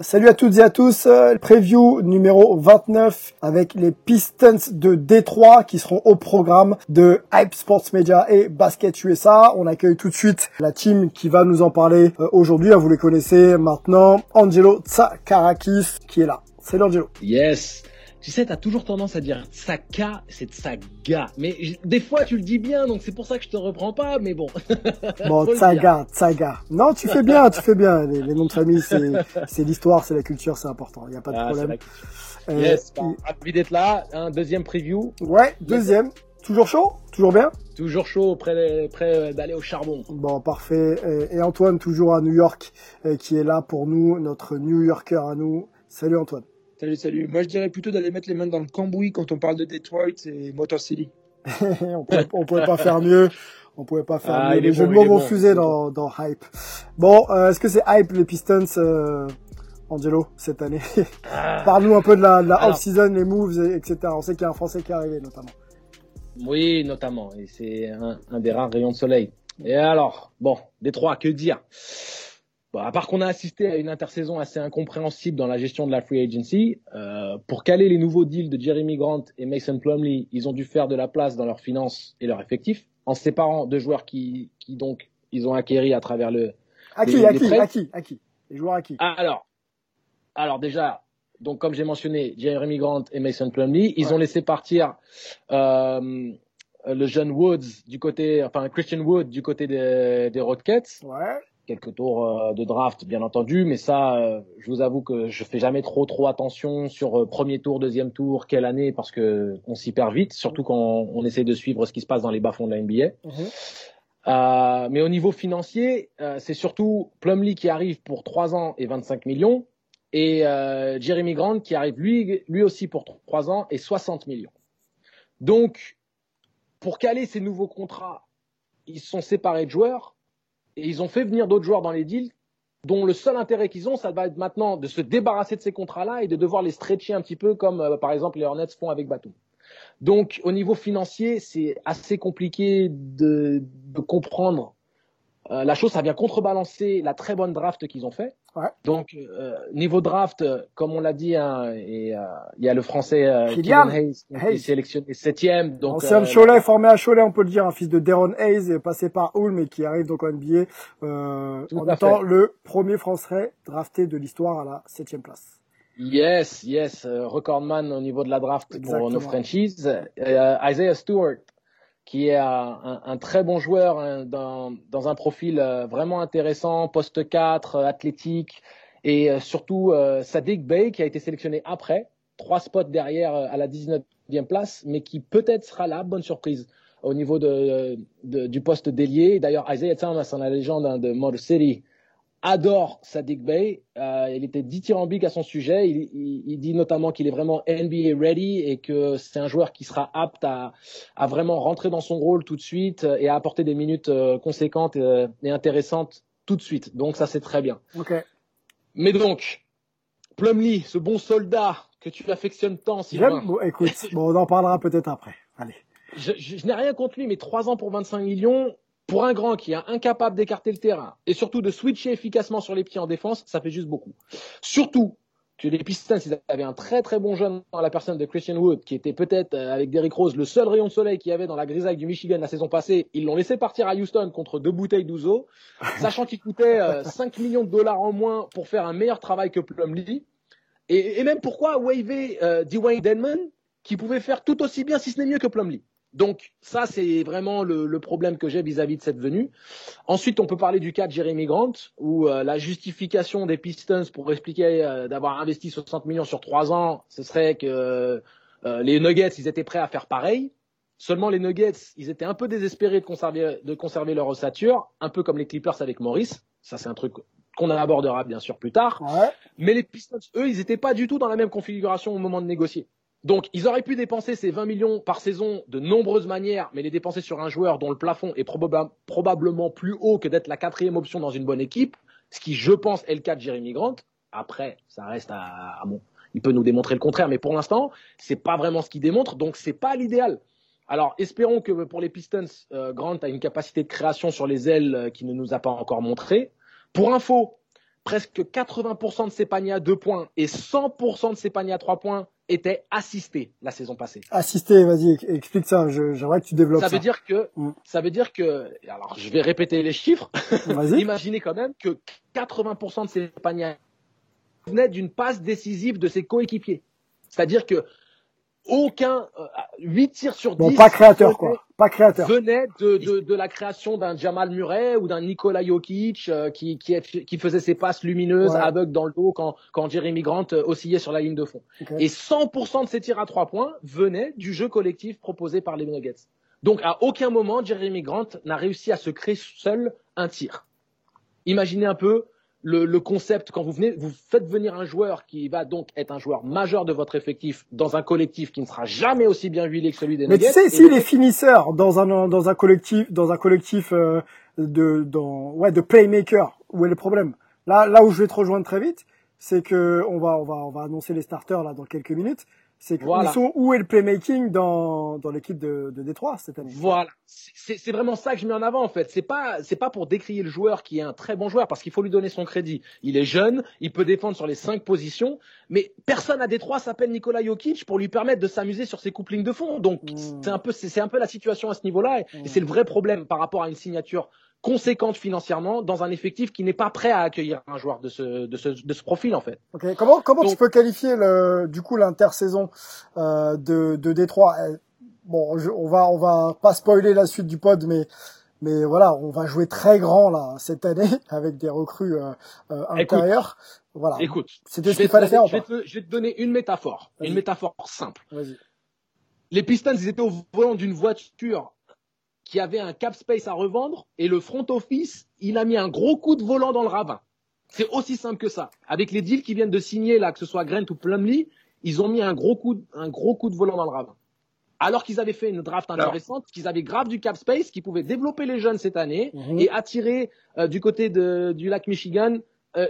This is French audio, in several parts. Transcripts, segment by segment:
Salut à toutes et à tous, euh, preview numéro 29 avec les Pistons de Détroit qui seront au programme de Hype Sports Media et Basket USA. On accueille tout de suite la team qui va nous en parler euh, aujourd'hui. Vous les connaissez maintenant, Angelo Tsakarakis qui est là. Salut Angelo. Yes. Tu sais, t'as toujours tendance à dire Tsaka, c'est Tsaga. Mais des fois, tu le dis bien, donc c'est pour ça que je te reprends pas, mais bon. Bon, Tsaga, Tsaga. Non, tu fais bien, tu fais bien. Les, les noms de famille, c'est c'est l'histoire, c'est la culture, c'est important. Il n'y a pas de Ah, problème. Euh, Yes, bah, ravi d'être là. Un deuxième preview. Ouais, deuxième. Toujours chaud? Toujours bien? Toujours chaud, prêt, prêt d'aller au charbon. Bon, parfait. Et- Et Antoine, toujours à New York, euh, qui est là pour nous, notre New Yorker à nous. Salut Antoine. Salut, salut. Moi, je dirais plutôt d'aller mettre les mains dans le cambouis quand on parle de Detroit et Motor City. on, on pouvait pas faire mieux. On pouvait pas faire Ah, mieux. Les jeux de mots vont fuser dans, dans Hype. Bon, euh, est-ce que c'est Hype les Pistons, euh, Angelo, cette année? Parle-nous un peu de la, off-season, les moves, et- etc. On sait qu'il y a un Français qui est arrivé, notamment. Oui, notamment. Et c'est un, un des rares rayons de soleil. Et alors, bon, Détroit, que dire? Bon, à part qu'on a assisté à une intersaison assez incompréhensible dans la gestion de la free agency, euh, pour caler les nouveaux deals de Jeremy Grant et Mason Plumlee, ils ont dû faire de la place dans leurs finances et leurs effectifs, en se séparant de joueurs qui, qui donc ils ont acquéris à travers le. À qui, Les- à les qui, à qui, à qui Les joueurs à qui Ah, alors, alors déjà, donc comme j'ai mentionné, Jeremy Grant et Mason Plumlee, ils Ouais. ont laissé partir euh, le jeune Woods du côté, enfin Christian Wood du côté des, des Rockets. Ouais. Quelques tours euh, de draft, bien entendu, mais ça, euh, je vous avoue que je fais jamais trop trop attention sur euh, premier tour, deuxième tour, quelle année, parce que on s'y perd vite, surtout quand on, on essaie de suivre ce qui se passe dans les bas-fonds de la NBA. Mhm. Euh, mais au niveau financier, euh, c'est surtout Plumlee qui arrive pour 3 ans et 25 millions et euh, Jeremy Grant qui arrive lui, lui aussi pour 3 ans et 60 millions. Donc, pour caler ces nouveaux contrats, ils sont séparés de joueurs et ils ont fait venir d'autres joueurs dans les deals dont le seul intérêt qu'ils ont, ça va être maintenant de se débarrasser de ces contrats-là et de devoir les stretcher un petit peu comme euh, par exemple les Hornets font avec Batum. Donc, au niveau financier, c'est assez compliqué de, comprendre euh, la chose. Ça vient contrebalancer la très bonne draft qu'ils ont fait. Ouais. Donc, euh, niveau draft, euh, comme on l'a dit, hein, et, euh, il y a le français euh, Kylian Hayes qui Hayes. est sélectionné septième. Donc, Ancien euh, Cholet, formé à Cholet, on peut le dire, un fils de Deron Hayes, et passé par Hull, mais qui arrive donc en NBA, euh, Tout en étant le premier Français drafté de l'histoire à la septième place. Yes, yes, euh, recordman au niveau de la draft pour nos franchises. Euh, Isaiah Stewart, qui est un, très bon joueur hein, dans, dans un profil euh, vraiment intéressant, poste 4, euh, athlétique, et euh, surtout Sadiq Bey, qui a été sélectionné après, trois spots derrière à la 19e place, mais qui peut-être sera là, bonne surprise au niveau de, du poste d'ailier. D'ailleurs, Isaiah Thomas, la légende hein, de Motor City, adore Sadiq Bey. Euh, il était dithyrambique à son sujet. Il, il- il dit notamment qu'il est vraiment NBA ready et que c'est un joueur qui sera apte à, à vraiment rentrer dans son rôle tout de suite euh, et à apporter des minutes euh, conséquentes et intéressantes tout de suite. Donc ça c'est très bien. Ok. Mais donc, Plumlee, ce bon soldat que tu affectionnes tant, Sylvain. J'aime, bon, écoute, bon, on en parlera peut-être après. Allez. je, je- je n'ai rien contre lui, mais 3 ans pour 25 millions, pour un grand qui est incapable d'écarter le terrain et surtout de switcher efficacement sur les pieds en défense, ça fait juste beaucoup. Surtout que les Pistons, ils avaient un très très bon jeune dans la personne de Christian Wood, qui était peut-être euh, avec Derrick Rose le seul rayon de soleil qu'il y avait dans la grisaille du Michigan la saison passée. Ils l'ont laissé partir à Houston contre deux bouteilles d'ouzo, sachant qu'il coûtait euh, 5 millions de dollars en moins pour faire un meilleur travail que Plumlee. Et, et même pourquoi waver euh, Dwayne Denman, qui pouvait faire tout aussi bien, si ce n'est mieux que Plumlee? Donc ça, c'est vraiment le, le, problème que j'ai vis-à-vis de cette venue. Ensuite, on peut parler du cas de Jeremy Grant, où euh, la justification des Pistons pour expliquer euh, d'avoir investi 60 millions sur trois ans, ce serait que euh, les Nuggets, ils étaient prêts à faire pareil. Seulement les Nuggets, ils étaient un peu désespérés de conserver, de conserver leur ossature, un peu comme les Clippers avec Morris. Ça, c'est un truc qu'on abordera bien sûr plus tard. Ouais. Mais les Pistons, eux, ils n'étaient pas du tout dans la même configuration au moment de négocier. Donc, ils auraient pu dépenser ces 20 millions par saison de nombreuses manières, mais les dépenser sur un joueur dont le plafond est probab probablement plus haut que d'être la quatrième option dans une bonne équipe, ce qui, je pense, est le cas de Jeremy Grant. Après, ça reste à, à il peut nous démontrer le contraire, mais pour l'instant, c'est pas vraiment ce qu'il démontre, donc c'est pas l'idéal. Alors, espérons que pour les Pistons, euh, Grant a une capacité de création sur les ailes euh, qui ne nous a pas encore montré. Pour info, presque 80% de ses paniers à deux points et 100% de ses paniers à trois points étaient assistés la saison passée. Assistés, vas-y, explique ça. J'aimerais que tu développes ça. Ça veut dire que, mm. ça veut dire que, alors je vais répéter les chiffres. Imaginez quand même que 80% de ses paniers venaient d'une passe décisive de ses coéquipiers. C'est-à-dire que aucun euh, 8 tirs sur 10 bon, pas créateur quoi. pas créateur. venait de, de, de la création d'un Jamal Murray ou d'un Nikola Jokic euh, qui, qui, qui, faisait ses passes lumineuses ouais. aveugles dans le dos quand, quand Jeremy Grant euh, oscillait sur la ligne de fond. Okay. et 100% de ses tirs à trois points venaient du jeu collectif proposé par les Nuggets. Donc à aucun moment Jeremy Grant n'a réussi à se créer seul un tir. Imaginez un peu le, le, concept quand vous venez, vous faites venir un joueur qui va donc être un joueur majeur de votre effectif dans un collectif qui ne sera jamais aussi bien huilé que celui des Nuggets. Mais tu sais, si les finisseurs dans un dans un collectif dans un collectif euh, de dans ouais de playmaker, où est le problème? Là là où je vais te rejoindre très vite, c'est que on va on va on va annoncer les starters là dans quelques minutes c'est voilà. où est le playmaking dans, dans l'équipe de, de Détroit cette année? Voilà, c'est vraiment ça que je mets en avant en fait. C'est pas c'est pas pour décrier le joueur qui est un très bon joueur parce qu'il faut lui donner son crédit. Il est jeune, il peut défendre sur les cinq positions, mais personne à Détroit s'appelle Nikola Jokic pour lui permettre de s'amuser sur ses couplings de fond. Donc mmh. c'est un peu c'est un peu la situation à ce niveau-là et, mmh. et c'est le vrai problème par rapport à une signature conséquente financièrement dans un effectif qui n'est pas prêt à accueillir un joueur de ce, de ce, de ce profil en fait. Okay. Comment, comment Donc, tu peux qualifier le, du coup l'intersaison euh, de, de Détroit? Bon, je, on va on va pas spoiler la suite du pod, mais mais voilà, on va jouer très grand là cette année avec des recrues euh, euh, intérieures. Écoute, voilà. Écoute, c'était ce qu'il fallait faire. Je vais, te, je vais te donner une métaphore, une métaphore simple. Les Pistons, ils étaient au volant d'une voiture qui avait un cap space à revendre et le front office, il a mis un gros coup de volant dans le ravin. C'est aussi simple que ça. Avec les deals qui viennent de signer là, que ce soit Grant ou Plumlee, ils ont mis un gros coup, de, un gros coup de volant dans le ravin. Alors qu'ils avaient fait une draft intéressante, qu'ils avaient grave du cap space, qu'ils pouvaient développer les jeunes cette année Mhm. mm -hmm. et attirer euh, du côté de, du lac Michigan euh,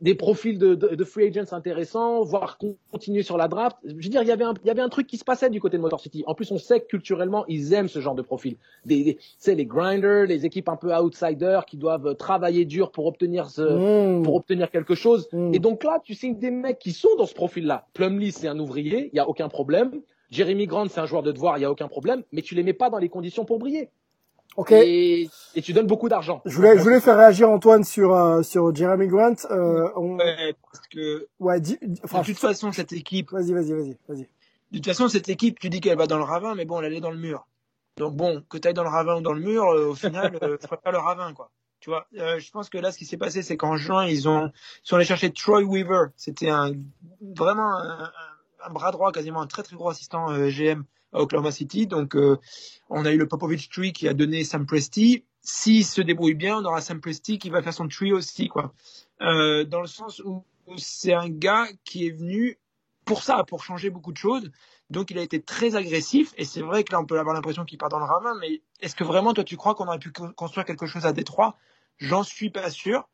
des profils de, de, de, free agents intéressants, voire continuer sur la draft. Je veux dire, il y avait un, il y avait un truc qui se passait du côté de Motor City. En plus, on sait que culturellement, ils aiment ce genre de profil. Des, des c'est les grinders, les équipes un peu outsiders qui doivent travailler dur pour obtenir ce, mmh. pour obtenir quelque chose. Mmh. Et donc là, tu sais des mecs qui sont dans ce profil-là. Plumlee, c'est un ouvrier, il y a aucun problème. Jeremy Grant, c'est un joueur de devoir, il y a aucun problème. Mais tu les mets pas dans les conditions pour briller. Ok. Et, et, tu donnes beaucoup d'argent. Je voulais, je voulais faire réagir Antoine sur euh, sur Jeremy Grant. Euh, on... Ouais, parce que. Ouais, di... enfin, de toute façon, cette équipe. Vas-y, vas-y, vas-y, vas-y. De toute façon, cette équipe, tu dis qu'elle va dans le ravin, mais bon, elle est dans le mur. Donc bon, que tu ailles dans le ravin ou dans le mur, euh, au final, euh, tu pas le ravin, quoi. Tu vois, euh, je pense que là, ce qui s'est passé, c'est qu'en juin, ils ont, ils sont allés chercher Troy Weaver. C'était un vraiment un, un, bras droit, quasiment un très très gros assistant euh, GM à Oklahoma City. Donc, euh, on a eu le Popovich Tree qui a donné Sam Presti. S'il se débrouille bien, on aura Sam Presti qui va faire son tree aussi, quoi. Euh, dans le sens où, où c'est un gars qui est venu pour ça, pour changer beaucoup de choses. Donc, il a été très agressif. Et c'est vrai que là, on peut avoir l'impression qu'il part dans le ravin. Mais est-ce que vraiment, toi, tu crois qu'on aurait pu construire quelque chose à Détroit? J'en suis pas sûr.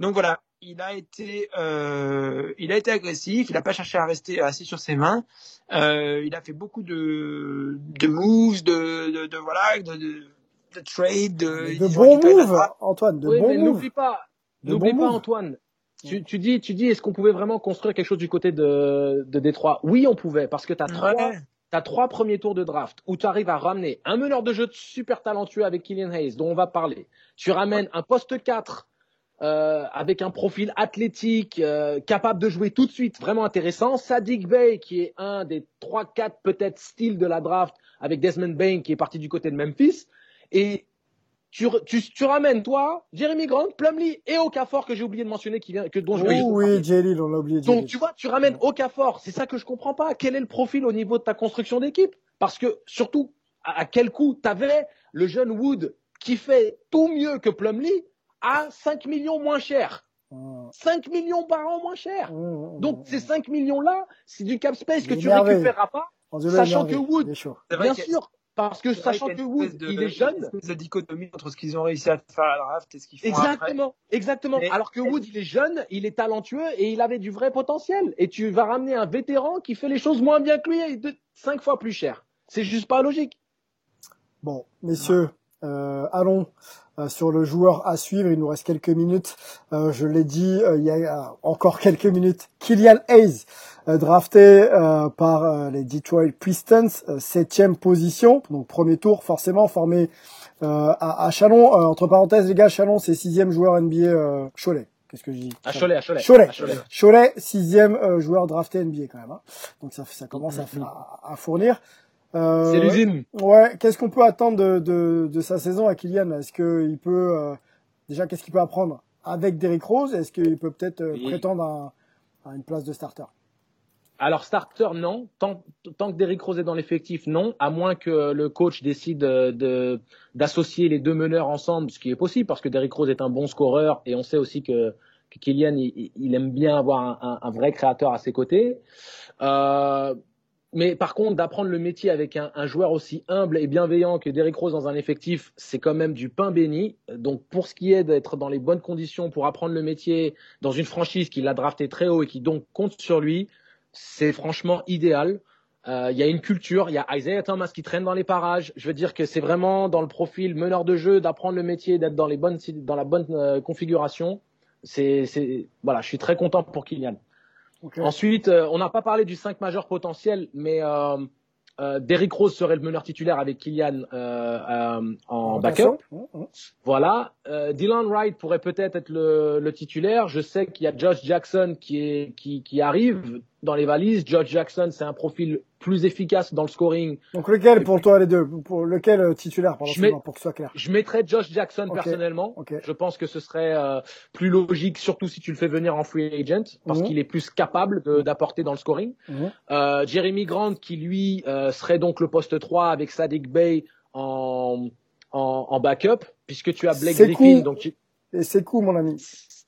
Donc voilà, il a été, euh, il a été agressif. Il n'a pas cherché à rester assis sur ses mains. Euh, il a fait beaucoup de, de moves, de, de, de voilà, de, de, de trade, de, de bons moves, Antoine, de oui, bons mais moves. N'oublie pas, n'oublie bons pas. Antoine. Tu, tu dis, tu dis, est-ce qu'on pouvait vraiment construire quelque chose du côté de, de Détroit? Oui, on pouvait, parce que tu as trois, Ouais. T'as trois premiers tours de draft où tu arrives à ramener un meneur de jeu super talentueux avec Killian Hayes, dont on va parler. Tu ramènes un poste 4 euh, avec un profil athlétique, euh, capable de jouer tout de suite, vraiment intéressant. Sadiq Bey, qui est un des trois, quatre peut-être styles de la draft, avec Desmond Bain, qui est parti du côté de Memphis. Et tu, tu, tu ramènes, toi, Jeremy Grant, Plumlee et Okafor, que j'ai oublié de mentionner, qui vient, que, dont je Oh, oui, Jelil, on l'a oublié. Donc, tu vois, tu ramènes Okafor. C'est ça que je comprends pas. Quel est le profil au niveau de ta construction d'équipe? Parce que, surtout, à, à quel coût t'avais le jeune Wood qui fait tout mieux que Plumlee à 5 millions moins cher. 5 millions par an moins cher. Donc ces 5 millions-là, c'est du cap space que tu Énervé. récupéreras pas, sachant énervé, que Wood. C'est bien sûr, parce que c'est sachant que Wood, de- il est une jeune, espèce de dichotomie entre ce qu'ils ont réussi à faire à la draft et ce qu'ils font après. Exactement, exactement. Mais- Alors que Wood, il est jeune, il est talentueux et il avait du vrai potentiel. Et tu vas ramener un vétéran qui fait les choses moins bien que lui et de cinq fois plus cher. C'est juste pas logique. Bon, messieurs, allons euh, sur le joueur à suivre. Il nous reste quelques minutes. Euh, je l'ai dit euh, il y a euh, encore quelques minutes. Kylian Hayes, euh, drafté euh, par euh, les Detroit Pistons, euh, septième position. Donc premier tour, forcément formé euh, à, à Chalon. Euh, entre parenthèses, les gars, Chalon, c'est sixième joueur NBA euh, Cholet. Qu'est-ce que je dis? À Cholet, à Cholet. Cholet. À Cholet. Cholet, sixième euh, joueur drafté NBA quand même. hein. Donc ça, ça commence à, à, à fournir. Euh, C'est l'usine. Ouais, qu'est-ce qu'on peut attendre de, de, de sa saison à Kylian? Est-ce qu'il peut euh, déjà qu'est-ce qu'il peut apprendre avec Derrick Rose? Est-ce qu'il peut peut-être euh, prétendre à, à une place de starter? Alors starter non, tant, tant que Derrick Rose est dans l'effectif non, à moins que le coach décide euh, de d'associer les deux meneurs ensemble, ce qui est possible parce que Derrick Rose est un bon scoreur et on sait aussi que, que Kylian il, il aime bien avoir un, un- un vrai créateur à ses côtés. Euh, mais par contre, d'apprendre le métier avec un, un joueur aussi humble et bienveillant que Derrick Rose dans un effectif, c'est quand même du pain béni. Donc pour ce qui est d'être dans les bonnes conditions pour apprendre le métier dans une franchise qui l'a drafté très haut et qui donc compte sur lui, c'est franchement idéal. Euh, Il y a une culture, il y a Isaiah Thomas qui traîne dans les parages. Je veux dire que c'est vraiment dans le profil meneur de jeu d'apprendre le métier, d'être dans les bonnes, dans la bonne euh, configuration. C'est, voilà, je suis très content pour Kylian. Ensuite, euh, on n'a pas parlé du 5 majeur potentiel, mais euh, euh, Derrick Rose serait le meneur titulaire avec Kylian euh, euh, en backup. Mmh, mmh. Voilà. Euh, Dylan Wright pourrait peut-être être le, le titulaire. Je sais qu'il y a Josh Jackson qui, est, qui, qui arrive dans les valises. Josh Jackson, c'est un profil plus efficace dans le scoring. Donc lequel pour toi les deux? Pour lequel euh, titulaire pardon, Je mets- pour que ce soit clair Je mettrais Josh Jackson personnellement. Je pense que ce serait euh, plus logique, surtout si tu le fais venir en free agent, parce Mhm. qu'il est plus capable d'apporter dans le scoring. Mhm. Euh, Jeremy Grant, qui lui euh, serait donc le poste 3 avec Sadiq Bey en, en, en backup, puisque tu as Blake Griffin. cool. Donc tu, Et c'est cool mon ami.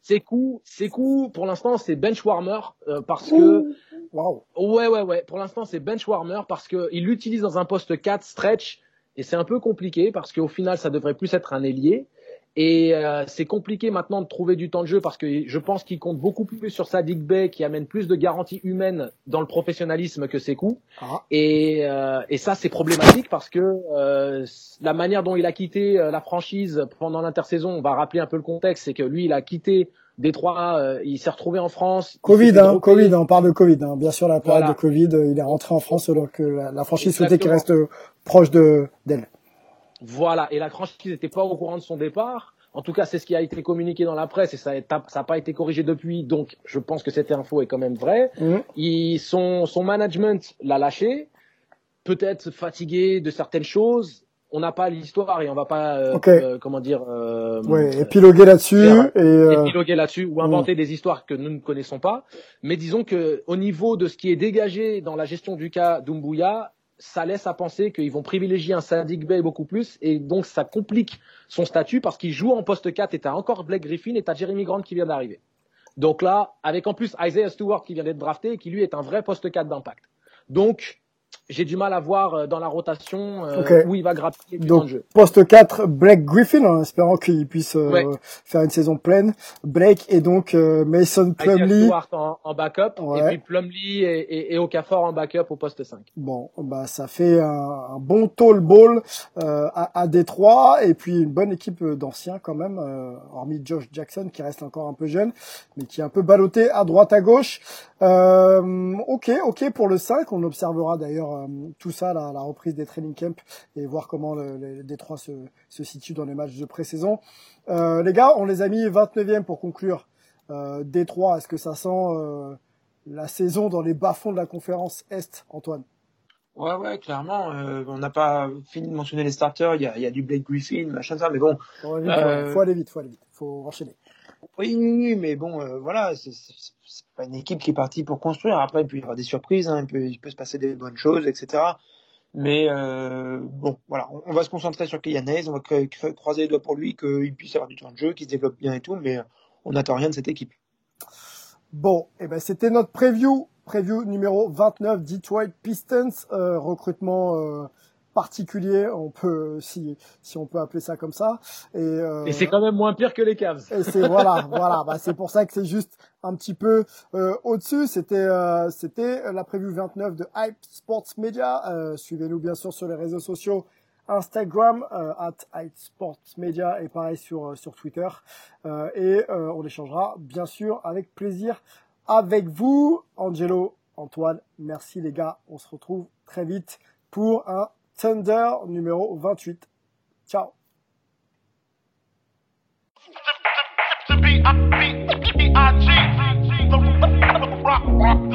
C'est cool, c'est cool. Pour l'instant, c'est bench warmer euh, parce que Waouh. ouais, ouais, ouais. Pour l'instant, c'est bench warmer parce que il l'utilise dans un poste 4 stretch et c'est un peu compliqué parce qu'au final, ça devrait plus être un ailier. Et euh, c'est compliqué maintenant de trouver du temps de jeu parce que je pense qu'il compte beaucoup plus sur Sadiq Bey qui amène plus de garanties humaines dans le professionnalisme que ses coups. Ah. Et, euh, et ça, c'est problématique parce que euh, la manière dont il a quitté euh, la franchise pendant l'intersaison, on va rappeler un peu le contexte, c'est que lui, il a quitté Détroit, euh, il s'est retrouvé en France. Covid, hein. Covid, on parle de Covid. Hein. Bien sûr, la période Voilà. de Covid, euh, il est rentré en France alors que la, la franchise souhaitait qu'il reste proche de d'elle. Voilà, et la franchise n'était pas au courant de son départ. En tout cas, c'est ce qui a été communiqué dans la presse et ça n'a pas été corrigé depuis. Donc, je pense que cette info est quand même vraie. Il, son, son management l'a lâché, peut-être fatigué de certaines choses. On n'a pas l'histoire et on va pas, euh, euh, comment dire, euh, Ouais, épiloguer là-dessus et euh, épiloguer là-dessus ou inventer des histoires que nous ne connaissons pas. Mais disons que au niveau de ce qui est dégagé dans la gestion du cas d'Umbuya, ça laisse à penser qu'ils vont privilégier un Sadiq Bey beaucoup plus et donc ça complique son statut parce qu'il joue en poste 4 et t'as encore Blake Griffin et t'as Jeremy Grant qui vient d'arriver. Donc là, avec en plus Isaiah Stewart qui vient d'être drafté et qui lui est un vrai poste 4 d'impact. Donc, j'ai du mal à voir euh, dans la rotation euh, où il va grappiller du Donc, temps de jeu. poste 4, Blake Griffin, en espérant qu'il puisse euh, Ouais. faire une saison pleine. Blake et donc euh, Mason Plumlee. En, en backup Ouais. et puis Plumlee et, et, et Okafor en backup au poste 5. Bon, bah ça fait un, un bon tall ball euh, à, à Détroit et puis une bonne équipe d'anciens quand même, euh, hormis Josh Jackson qui reste encore un peu jeune, mais qui est un peu ballotté à droite à gauche. Euh, ok, ok pour le 5, on observera d'ailleurs euh, tout ça, la, la, reprise des training camps et voir comment le, le Détroit se, se situe dans les matchs de pré-saison. Euh, les gars, on les a mis 29e pour conclure. Euh, Détroit, est-ce que ça sent la saison dans les bas-fonds de la conférence Est, Antoine? Ouais, ouais, clairement. Euh, on n'a pas fini de mentionner les starters. Il y a, il y a du Blake Griffin, machin ça, mais bon. Faut aller vite, euh... faut aller vite, faut aller vite, faut enchaîner. Oui, mais bon, euh, voilà, c'est pas une équipe qui est partie pour construire. Après, il peut y avoir des surprises, hein, il, peut, il peut se passer des bonnes choses, etc. Mais euh, bon, voilà, on, va se concentrer sur Kylian Hayes, on va croiser les doigts pour lui, qu'il puisse avoir du temps de jeu, qu'il se développe bien et tout, mais on n'attend rien de cette équipe. Bon, et eh ben c'était notre preview, preview numéro 29, Detroit Pistons, euh, recrutement euh, particulier, on peut si si on peut appeler ça comme ça. Et, euh, et c'est quand même moins pire que les Cavs. Et c'est voilà, voilà, bah, c'est pour ça que c'est juste un petit peu euh, au-dessus. C'était euh, c'était la preview 29 de Hype Sports Media. Euh, suivez-nous bien sûr sur les réseaux sociaux. Instagram at Hype Sports Media et pareil sur sur Twitter et on échangera bien sûr avec plaisir avec vous Angelo Antoine merci les gars on se retrouve très vite pour un Thunder numéro 28. Ciao. rock, rock.